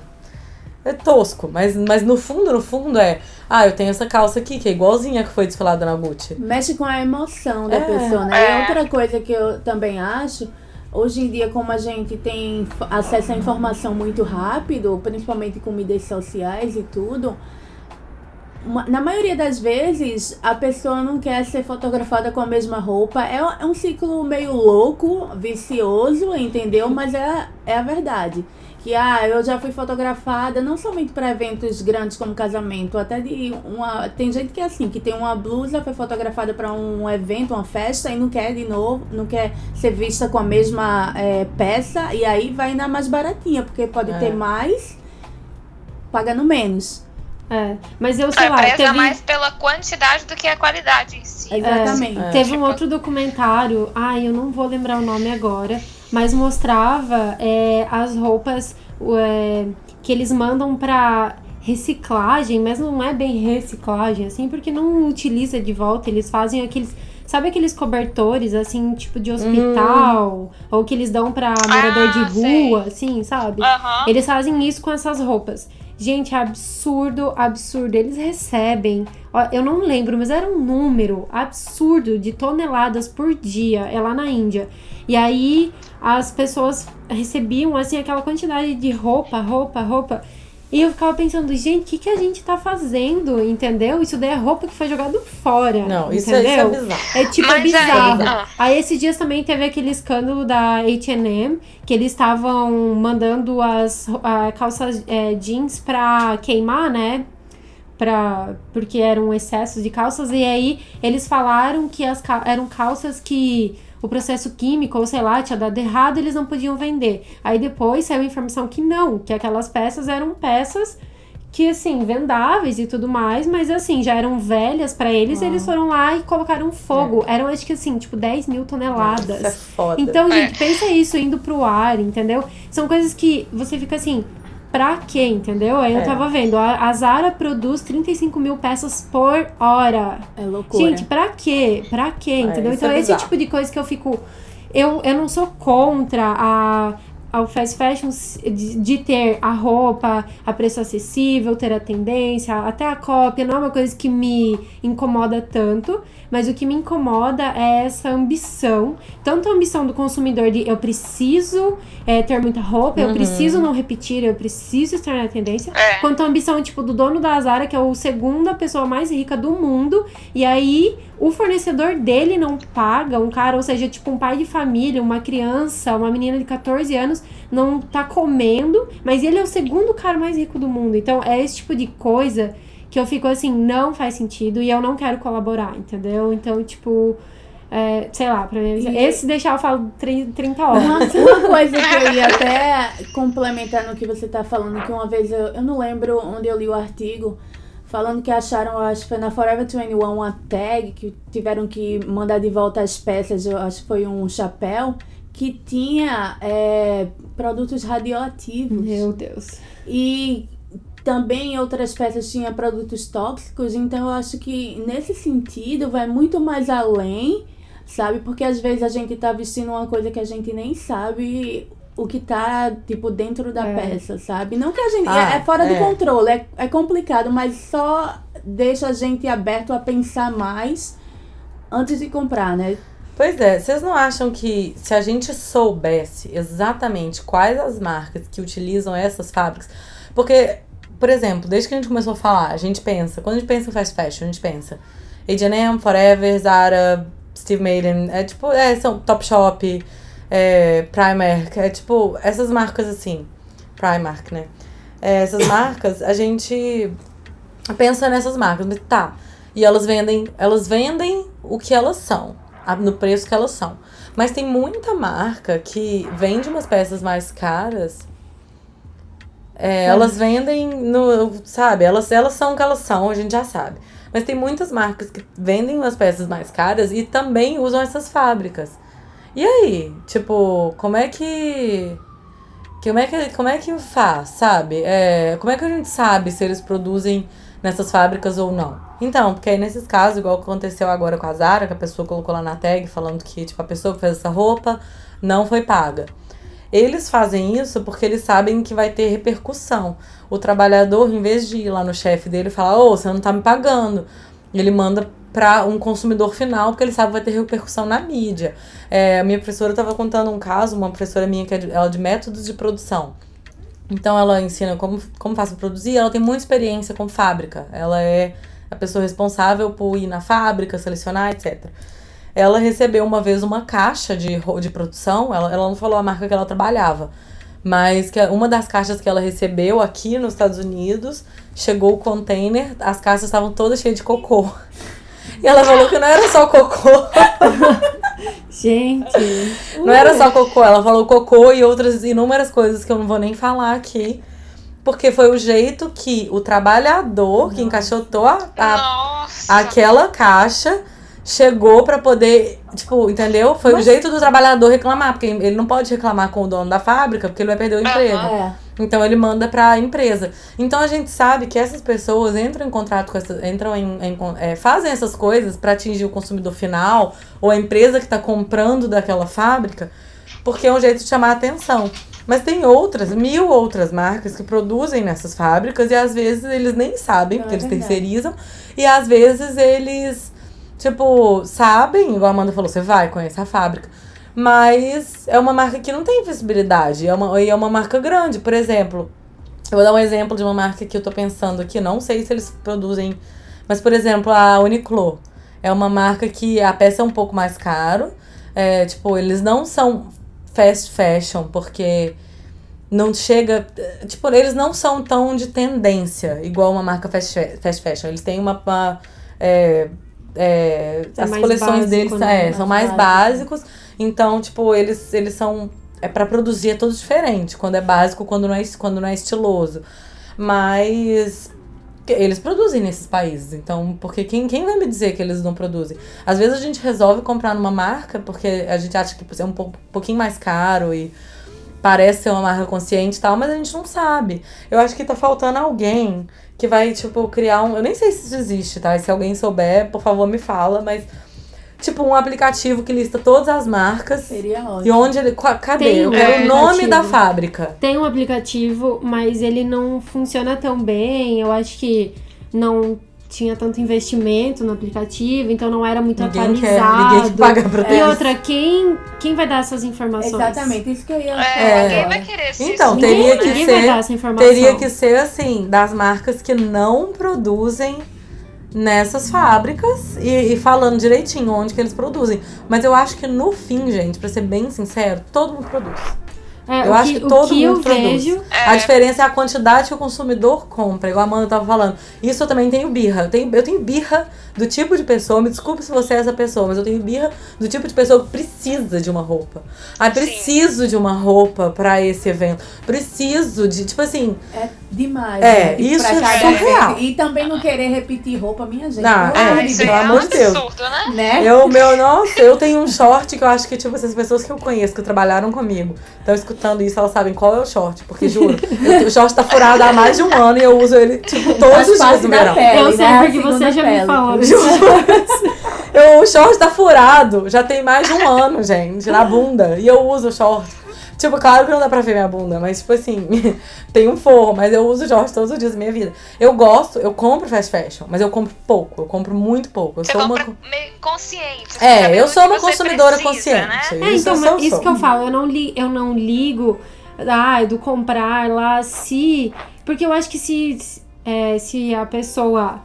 Speaker 4: é tosco, mas, mas no fundo, no fundo é. Ah, eu tenho essa calça aqui, que é igualzinha que foi desfilada na Gucci.
Speaker 3: Mexe com a emoção da
Speaker 4: É.
Speaker 3: pessoa, né?
Speaker 2: É.
Speaker 3: E outra coisa que eu também acho, hoje em dia, como a gente tem acesso à informação muito rápido, principalmente com mídias sociais e tudo, na maioria das vezes a pessoa não quer ser fotografada com a mesma roupa. É, é um ciclo meio louco, vicioso, entendeu? Mas é, é a verdade. Que ah, eu já fui fotografada não somente para eventos grandes como casamento, até de uma. Tem gente que é assim, que tem uma blusa, foi fotografada para um evento, uma festa, e não quer de novo, não quer ser vista com a mesma é, peça, e aí vai na mais baratinha, porque pode
Speaker 4: É.
Speaker 3: ter mais pagando menos.
Speaker 1: É, mas eu sei
Speaker 2: É,
Speaker 1: lá,
Speaker 2: preza
Speaker 1: teve,
Speaker 2: mais pela quantidade do que a qualidade em si.
Speaker 3: Exatamente.
Speaker 4: É.
Speaker 1: teve um
Speaker 2: Tipo-
Speaker 1: outro documentário, ai, eu não vou lembrar o nome agora, mas mostrava é, as roupas é, que eles mandam pra reciclagem, mas não é bem reciclagem, assim, porque não utiliza de volta, eles fazem aqueles. Sabe aqueles cobertores, assim, tipo de hospital? Ou que eles dão pra morador de
Speaker 2: Ah, sei.
Speaker 1: rua, assim, sabe?
Speaker 2: Aham.
Speaker 1: Eles fazem isso com essas roupas. Gente, absurdo, absurdo. Eles recebem, ó, eu não lembro, mas era um número absurdo de toneladas por dia. É lá na Índia. E aí as pessoas recebiam, assim, aquela quantidade de roupa, roupa, roupa. E eu ficava pensando, gente, o que, que a gente tá fazendo? Entendeu? Isso daí é roupa que foi jogado fora.
Speaker 4: Não, isso, é- isso
Speaker 1: entendeu?
Speaker 4: é bizarro.
Speaker 1: É tipo
Speaker 2: Mas aí-
Speaker 1: bizarro.
Speaker 2: ah.
Speaker 1: Aí esses dias também teve aquele escândalo da H&M, que eles estavam mandando as ah, calças é, jeans pra queimar, né? Pra, porque eram excessos de calças. E aí eles falaram que as cal- eram calças que o processo químico, ou sei lá, tinha dado errado, eles não podiam vender. Aí depois saiu a informação que não, que aquelas peças eram peças que assim, vendáveis e tudo mais, mas assim, já eram velhas pra eles, e eles foram lá e colocaram fogo. Eram acho que assim, tipo 10 mil toneladas.
Speaker 4: Isso é foda.
Speaker 1: Então,
Speaker 2: É.
Speaker 1: gente, pensa isso indo pro ar, entendeu? São coisas que você fica assim, pra quê, entendeu? Aí
Speaker 4: É.
Speaker 1: eu tava vendo, a, a Zara produz 35 mil peças por hora.
Speaker 3: É loucura.
Speaker 1: Gente, pra quê? Pra quê, entendeu?
Speaker 4: isso
Speaker 1: Então,
Speaker 4: é
Speaker 1: esse tipo de coisa que eu fico. Eu, eu não sou contra a, ao fast fashion de, de ter a roupa a preço acessível, ter a tendência, até a cópia, não é uma coisa que me incomoda tanto, mas o que me incomoda é essa ambição, tanto a ambição do consumidor de eu preciso é, ter muita roupa, eu
Speaker 4: Uhum.
Speaker 1: preciso não repetir, eu preciso estar na tendência,
Speaker 2: É.
Speaker 1: quanto a ambição, tipo, do dono da Zara, que é o segunda pessoa mais rica do mundo, e aí o fornecedor dele não paga, um cara, ou seja, tipo, um pai de família, uma criança, uma menina de 14 anos, não tá comendo, mas ele é o segundo cara mais rico do mundo. Então, é esse tipo de coisa que eu fico assim, não faz sentido e eu não quero colaborar, entendeu? Então, tipo, é, sei lá, pra mim,
Speaker 3: E-
Speaker 1: esse deixar eu falo 30 30 horas.
Speaker 3: Uma, uma coisa que eu ia até complementar no que você tá falando, que uma vez eu, eu não lembro onde eu li o artigo, falando que acharam, acho que foi na Forever 21, uma tag, que tiveram que mandar de volta as peças, eu acho que foi um chapéu, que tinha é, produtos radioativos.
Speaker 1: Meu Deus.
Speaker 3: E também outras peças tinham produtos tóxicos, então eu acho que nesse sentido vai muito mais além, sabe? Porque às vezes a gente tá vestindo uma coisa que a gente nem sabe o que tá, tipo, dentro da
Speaker 1: É.
Speaker 3: peça, sabe? Não que a gente.
Speaker 4: Ah,
Speaker 3: é, é fora
Speaker 4: é.
Speaker 3: do controle, é, é complicado, mas só deixa a gente aberto a pensar mais antes de comprar, né?
Speaker 4: Pois é, vocês não acham que se a gente soubesse exatamente quais as marcas que utilizam essas fábricas. Porque, por exemplo, desde que a gente começou a falar, a gente pensa, quando a gente pensa em fast fashion, a gente pensa H&M, Forever, Zara, Steve Madden, é tipo, é, são Topshop, é, Primark, é tipo, essas marcas assim, Primark, né? É, essas marcas, a gente pensa nessas marcas, mas tá. E elas vendem, elas vendem o que elas são, no preço que elas são. Mas tem muita marca que vende umas peças mais caras. É, elas vendem no, sabe, elas, elas são o que elas são, a gente já sabe. Mas tem muitas marcas que vendem umas peças mais caras e também usam essas fábricas. E aí, tipo, como é que como é que como é que faz, sabe? É, como é que a gente sabe se eles produzem nessas fábricas ou não? Então, porque aí nesses casos, igual aconteceu agora com a Zara, que a pessoa colocou lá na tag falando que tipo a pessoa que fez essa roupa não foi paga. Eles fazem isso porque eles sabem que vai ter repercussão. O trabalhador, em vez de ir lá no chefe dele e falar, ô, você não tá me pagando, ele manda para um consumidor final, porque ele sabe que vai ter repercussão na mídia. É, a minha professora estava contando um caso, uma professora minha que é de, ela é de métodos de produção. Então ela ensina como, como faz produzir, ela tem muita experiência com fábrica. Ela é a pessoa responsável por ir na fábrica, selecionar, etc. Ela recebeu uma vez uma caixa de, de produção, ela, ela não falou a marca que ela trabalhava, mas que uma das caixas que ela recebeu aqui nos Estados Unidos, chegou o container, as caixas estavam todas cheias de cocô. E ela falou que não era só cocô.
Speaker 1: Gente.
Speaker 4: Não era só cocô, ela falou cocô e outras inúmeras coisas que eu não vou nem falar aqui. Porque foi o jeito que o trabalhador que encaixotou a, a, aquela caixa chegou pra poder, tipo, entendeu? Foi o
Speaker 3: Mas-
Speaker 4: jeito do trabalhador reclamar, porque ele não pode reclamar com o dono da fábrica, porque ele vai perder o emprego.
Speaker 3: É.
Speaker 4: Então ele manda pra empresa. Então a gente sabe que essas pessoas entram em contrato com essas. entram em. em é, fazem essas coisas pra atingir o consumidor final ou a empresa que tá comprando daquela fábrica, porque é um jeito de chamar a atenção. Mas tem outras, mil outras marcas que produzem nessas fábricas e às vezes eles nem sabem,
Speaker 3: É
Speaker 4: porque eles
Speaker 3: verdade.
Speaker 4: terceirizam, e às vezes eles, tipo, sabem, igual a Amanda falou, você vai, conhece a fábrica. Mas é uma marca que não tem visibilidade. É uma, e é uma marca grande. Por exemplo, eu vou dar um exemplo de uma marca que eu tô pensando aqui. Não sei se eles produzem. Mas, por exemplo, a Uniqlo. É uma marca que a peça é um pouco mais caro. É, tipo, eles não são fast fashion, porque não chega. Tipo, eles não são tão de tendência, igual uma marca fast, fa- fast fashion. Eles têm uma. uma, é, é,
Speaker 1: É
Speaker 4: as coleções
Speaker 1: básico,
Speaker 4: deles
Speaker 1: né?
Speaker 4: é, são
Speaker 3: Mais
Speaker 4: mais
Speaker 3: básico.
Speaker 4: básicos. Então, tipo, eles, eles são. É pra produzir, é tudo diferente. Quando é básico, quando não é, quando não é estiloso. Mas. Eles produzem nesses países, então, porque quem, quem vai me dizer que eles não produzem? Às vezes a gente resolve comprar numa marca porque a gente acha que é um pouquinho mais caro e parece ser uma marca consciente e tal, mas a gente não sabe. Eu acho que tá faltando alguém que vai, tipo, criar um. Eu nem sei se isso existe, tá? E se alguém souber, por favor, me fala, mas. Tipo, um aplicativo que lista todas as marcas
Speaker 3: Seria ótimo.
Speaker 4: e onde ele. Cadê?
Speaker 1: Tem
Speaker 4: Eu
Speaker 1: um
Speaker 4: quero o nome da fábrica.
Speaker 1: Tem um aplicativo, mas ele não funciona tão bem. Eu acho que não tinha tanto investimento no aplicativo, então não era muito
Speaker 4: Ninguém quer,
Speaker 1: atualizado.
Speaker 4: ninguém quer pagar pra ter
Speaker 1: E
Speaker 4: isso.
Speaker 1: outra, quem, quem vai dar essas informações?
Speaker 3: Exatamente, isso que eu ia
Speaker 2: É,
Speaker 3: falar
Speaker 2: ninguém
Speaker 3: agora.
Speaker 2: vai querer
Speaker 4: Então, teria que
Speaker 1: Ninguém
Speaker 4: ser-
Speaker 1: vai dar essa informação.
Speaker 4: Teria que ser assim, das marcas que não produzem nessas fábricas e, e falando direitinho onde que eles produzem. Mas eu acho que no fim, gente, pra ser bem sincero, todo mundo produz.
Speaker 1: É,
Speaker 4: eu acho
Speaker 1: que,
Speaker 4: que todo
Speaker 1: que
Speaker 4: mundo produz.
Speaker 1: vejo
Speaker 4: A diferença é a quantidade que o consumidor compra, igual a Amanda tava falando. Isso eu também tenho birra. Eu tenho, eu tenho birra do tipo de pessoa, me desculpe se você é essa pessoa, mas eu tenho birra do tipo de pessoa que precisa de uma roupa. Ah, preciso de uma roupa pra esse evento. Preciso de, tipo assim,
Speaker 3: É demais.
Speaker 4: É,
Speaker 3: né?
Speaker 4: Isso é surreal.
Speaker 3: E também não querer repetir roupa, minha gente.
Speaker 4: Ah,
Speaker 3: pelo
Speaker 4: é,
Speaker 3: amor de
Speaker 2: Isso
Speaker 4: pelo
Speaker 2: é um
Speaker 4: amor de Deus.
Speaker 2: absurdo, né?
Speaker 3: Né?
Speaker 4: Eu, meu, nossa, eu tenho um short que eu acho que, tipo, essas pessoas que eu conheço, que trabalharam comigo, estão escutando isso, elas sabem qual é o short. Porque, juro, eu- o short tá furado há mais de um ano e eu uso ele, tipo, todos
Speaker 3: Faz
Speaker 4: os dias do verão.
Speaker 3: pele,
Speaker 1: Eu sei,
Speaker 3: né? A
Speaker 1: porque você já me
Speaker 4: Eu, o short tá furado, já tem mais de um ano, gente, na bunda. E eu uso o short. Tipo, claro que não dá pra ver minha bunda, mas, tipo assim, tem um forro, mas eu uso short todos os dias da minha vida. Eu gosto, eu compro fast fashion, mas eu compro pouco, eu compro muito pouco. Eu
Speaker 2: Você
Speaker 4: sou uma.
Speaker 2: meio consciente. assim,
Speaker 4: É, eu sou uma consumidora
Speaker 2: precisa,
Speaker 4: consciente.
Speaker 2: né?
Speaker 1: É, então,
Speaker 4: eu
Speaker 1: mas isso
Speaker 4: sou.
Speaker 1: que eu falo, eu não, li, eu não ligo ah, do comprar lá se. Porque eu acho que se, é, se a pessoa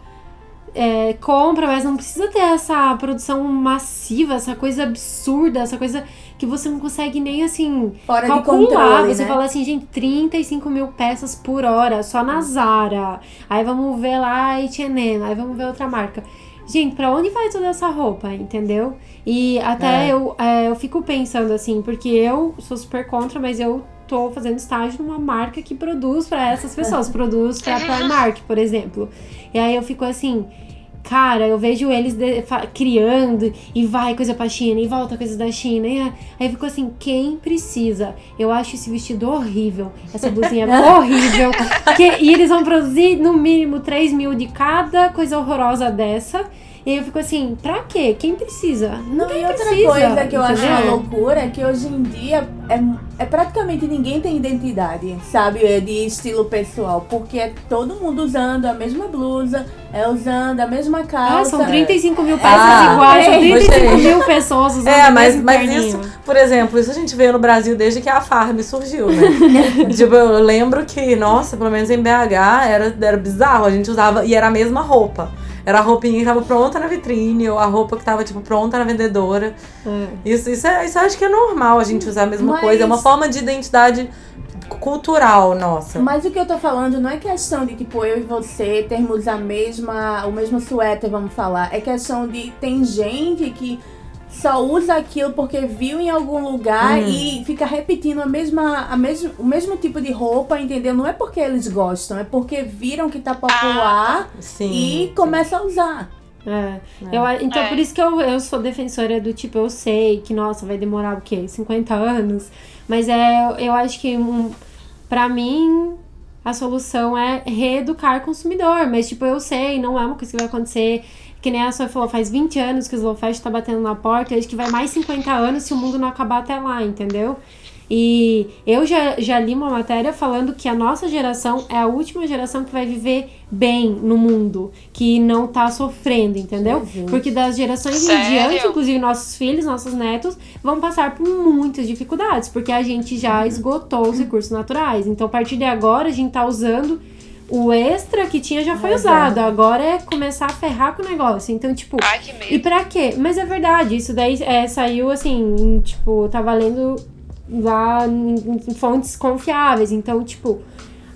Speaker 1: é, compra, mas não precisa ter essa produção massiva, essa coisa absurda, essa coisa que você não consegue nem assim
Speaker 3: Fora
Speaker 1: calcular.
Speaker 3: controle,
Speaker 1: você
Speaker 3: né?
Speaker 1: fala assim, gente, 35 mil peças por hora, só na Zara. Aí vamos ver lá H&M, aí vamos ver outra marca. Gente, pra onde vai toda essa roupa, entendeu? E até
Speaker 4: É.
Speaker 1: eu, é, eu fico pensando assim, porque eu sou super contra, mas eu tô fazendo estágio numa marca que produz pra essas pessoas, produz pra Primark, por exemplo. E aí eu fico assim, cara, eu vejo eles de- criando e vai coisa pra China e volta coisa da China. E aí aí eu fico assim, quem precisa? Eu acho esse vestido horrível, essa blusinha horrível. Que, e eles vão produzir no mínimo 3 mil de cada coisa horrorosa dessa. E aí eu fico assim, pra quê? Quem precisa?
Speaker 3: Não,
Speaker 1: Ninguém
Speaker 3: e outra
Speaker 1: precisa,
Speaker 3: coisa que eu acho uma loucura é que hoje em dia é, é praticamente ninguém tem identidade, sabe? É de estilo pessoal. Porque é todo mundo usando a mesma blusa, é usando a mesma
Speaker 1: Ah,
Speaker 3: calça.
Speaker 1: são 35 mil peças
Speaker 4: Ah,
Speaker 1: iguais, são
Speaker 3: é.
Speaker 1: 35
Speaker 4: Gostei.
Speaker 1: mil pessoas usando
Speaker 4: É, mas, mas isso, por exemplo, isso a gente vê no Brasil desde que a Farm surgiu, né? tipo, eu lembro que, nossa, pelo menos em BH era, era bizarro, a gente usava, e era a mesma roupa. Era a roupinha que tava pronta na vitrine, ou a roupa que tava, tipo, pronta na vendedora.
Speaker 1: É.
Speaker 4: Isso, isso, é, isso eu acho que é normal a gente usar a mesma
Speaker 3: Mas-
Speaker 4: coisa. É uma forma de identidade cultural nossa.
Speaker 3: Mas o que eu tô falando não é questão de, tipo, eu e você termos a mesma, o mesmo suéter, vamos falar. É questão de, tem gente que só usa aquilo porque viu em algum lugar
Speaker 4: Hum.
Speaker 3: e fica repetindo a mesma, a mesmo, o mesmo tipo de roupa, entendeu? Não é porque eles gostam, é porque viram que tá popular
Speaker 4: Sim.
Speaker 3: e começa a usar.
Speaker 1: É. Eu, a- então,
Speaker 2: É.
Speaker 1: por isso que eu, eu sou defensora do tipo, eu sei que, nossa, vai demorar o quê? 50 anos. Mas é, eu acho que, um, pra mim, a solução é reeducar o consumidor. Mas, tipo, eu sei, não é uma coisa que vai acontecer. Que nem a Sofia falou, faz 20 anos que o Slow Fashion tá batendo na porta. Eu acho que vai mais 50 anos se o mundo não acabar até lá, entendeu? E eu já, já li uma matéria falando que a nossa geração é a última geração que vai viver bem no mundo, que não tá sofrendo, entendeu?
Speaker 3: Jesus.
Speaker 1: Porque das gerações em
Speaker 2: Sério?
Speaker 1: diante, inclusive nossos filhos, nossos netos, vão passar por muitas dificuldades, porque a gente já esgotou os recursos naturais. Então, a partir de agora, a gente tá usando o extra que tinha já foi usado. Agora é começar a ferrar com o negócio. Então, tipo,
Speaker 2: Ai, que
Speaker 1: e
Speaker 2: medo.
Speaker 1: pra quê? Mas é verdade, isso daí é, saiu assim, em, tipo, tava lendo lá em, em fontes confiáveis. Então, tipo,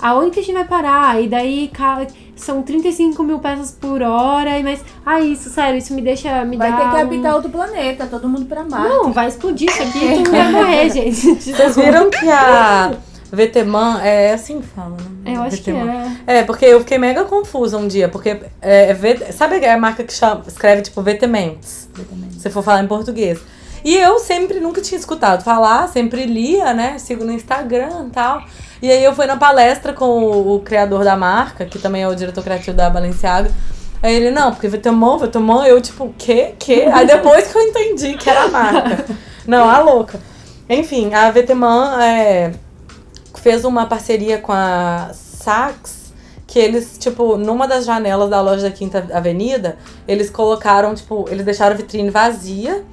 Speaker 1: aonde que a gente vai parar? E daí são 35 mil peças por hora, e mas. Ah, isso, sério, isso me deixa. Me
Speaker 3: Vai
Speaker 1: dá
Speaker 3: ter que
Speaker 1: um-
Speaker 3: habitar outro planeta, todo mundo pra Marte.
Speaker 1: Não, vai explodir isso aqui e tu vai morrer, gente.
Speaker 4: Vocês viram que a Veteman é assim que fala, né?
Speaker 1: Eu acho que
Speaker 4: Veteman.
Speaker 1: é.
Speaker 4: É, porque eu fiquei mega confusa um dia, porque é, é V- sabe a marca que chama, escreve tipo Vetements? Se for falar em português. E eu sempre nunca tinha escutado falar, sempre lia, né? Sigo no Instagram e tal. E aí eu fui na palestra com o, o criador da marca, que também é o diretor criativo da Balenciaga. Aí ele, não, porque Vetemon, Vetemon, eu tipo, quê? Quê? Aí depois que eu entendi que era a marca. Não, a louca. Enfim, a Veteman é, fez uma parceria com a Saks, que eles, tipo, numa das janelas da loja da Quinta Avenida, eles colocaram, tipo, eles deixaram a vitrine vazia,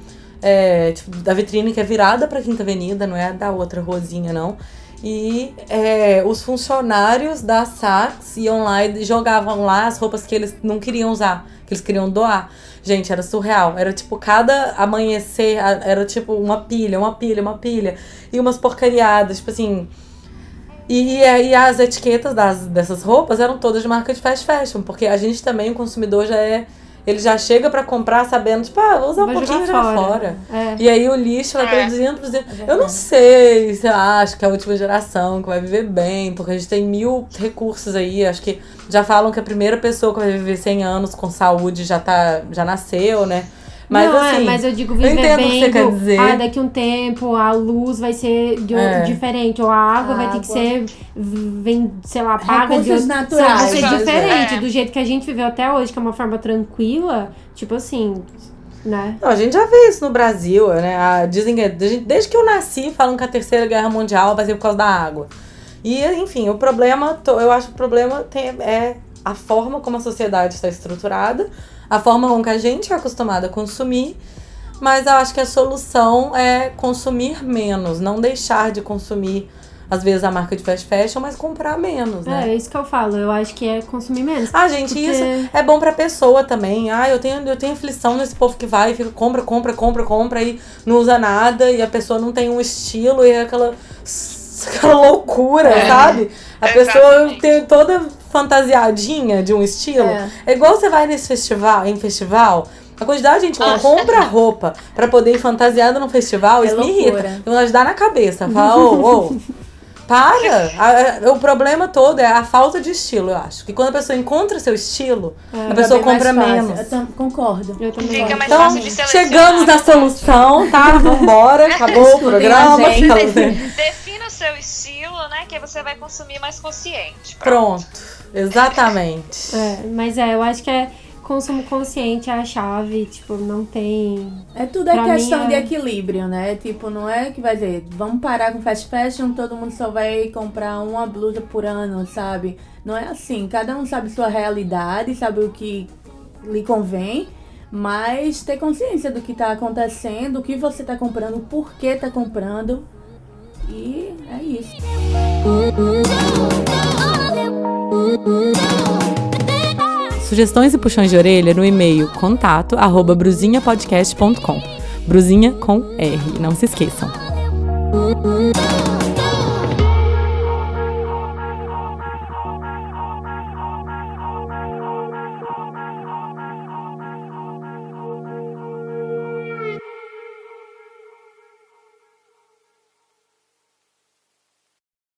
Speaker 4: é, tipo, da vitrine que é virada pra Quinta Avenida, não é da outra rosinha, não. E é, os funcionários da Saks iam lá e jogavam lá as roupas que eles não queriam usar, que eles queriam doar. Gente, era surreal. Era tipo, cada amanhecer era tipo uma pilha, uma pilha, uma pilha. E umas porcariadas, tipo assim. E, e, e as etiquetas das, dessas roupas eram todas de marca de fast fashion, porque a gente também, o consumidor, já é. Ele já chega pra comprar sabendo, tipo, ah, vou usar um pouquinho e
Speaker 1: fora.
Speaker 4: fora.
Speaker 1: É.
Speaker 4: E aí o lixo vai
Speaker 2: É.
Speaker 4: produzindo, produzindo. Eu não sei se eu acho que é a última geração que vai viver bem, porque a gente tem mil recursos aí. Acho que já falam que a primeira pessoa que vai viver 100 anos com saúde já, tá, já nasceu, né? Mas
Speaker 1: não,
Speaker 4: assim.
Speaker 1: é, mas eu digo
Speaker 4: eu
Speaker 1: viver
Speaker 4: o que você quer dizer.
Speaker 1: Ah, daqui um tempo a luz vai ser de,
Speaker 4: É.
Speaker 1: diferente, ou a água vai ter que
Speaker 3: Água.
Speaker 1: ser, vem, sei lá, paga de
Speaker 3: Recursos
Speaker 1: outro-
Speaker 3: naturais.
Speaker 1: Vai ser diferente,
Speaker 2: É.
Speaker 1: do jeito que a gente viveu até hoje, que é uma forma tranquila, tipo assim, né?
Speaker 4: Não, a gente já vê isso no Brasil, né? A- dizem que desde, desde que eu nasci falam que a terceira guerra mundial vai ser por causa da água. E, enfim, o problema, eu acho que o problema tem, é a forma como a sociedade está estruturada, a forma com que a gente é acostumado a consumir, mas eu acho que a solução é consumir menos, não deixar de consumir, às vezes, a marca de fast fashion, mas comprar menos, né?
Speaker 1: É, isso que eu falo, eu acho que é consumir menos.
Speaker 4: Ah, gente,
Speaker 1: Porque-
Speaker 4: isso é bom pra pessoa também. Ah, eu tenho, eu tenho aflição nesse povo que vai e fica, compra, compra, compra, compra e não usa nada e a pessoa não tem um estilo e é aquela, aquela loucura,
Speaker 2: É.
Speaker 4: sabe? A pessoa
Speaker 2: Exatamente.
Speaker 4: tem toda fantasiadinha de um estilo.
Speaker 3: É.
Speaker 4: É, igual você vai nesse festival, em festival. A quantidade de gente que
Speaker 2: Ah.
Speaker 4: compra roupa pra poder ir fantasiada no festival,
Speaker 3: É
Speaker 4: isso me
Speaker 3: loucura.
Speaker 4: irrita. Eu vou dar na cabeça. Fala, ô, ô, para! A- a- o problema todo é a falta de estilo, eu acho. Que quando a pessoa encontra seu estilo, a
Speaker 3: Fica
Speaker 4: pessoa compra menos.
Speaker 3: Eu concordo.
Speaker 1: Eu também
Speaker 2: Fica mais
Speaker 4: Então,
Speaker 2: fácil de selecionar.
Speaker 4: chegamos na solução, tá? Vambora, acabou o programa.
Speaker 3: gente.
Speaker 2: Seu estilo, né? Que aí você vai consumir mais consciente.
Speaker 4: Pronto, exatamente.
Speaker 1: É, mas é, eu acho que é consumo consciente é a chave, tipo, não tem.
Speaker 3: É tudo é questão
Speaker 1: mim
Speaker 3: de
Speaker 1: é-
Speaker 3: equilíbrio, né? Tipo, não é que vai dizer, vamos parar com fast fashion, todo mundo só vai comprar uma blusa por ano, sabe? Não é assim. Cada um sabe sua realidade, sabe o que lhe convém, mas ter consciência do que tá acontecendo, o que você tá comprando, por que tá comprando. E é isso.
Speaker 4: Sugestões e puxões de orelha no e-mail contato arroba. Brusinha com R, não se esqueçam.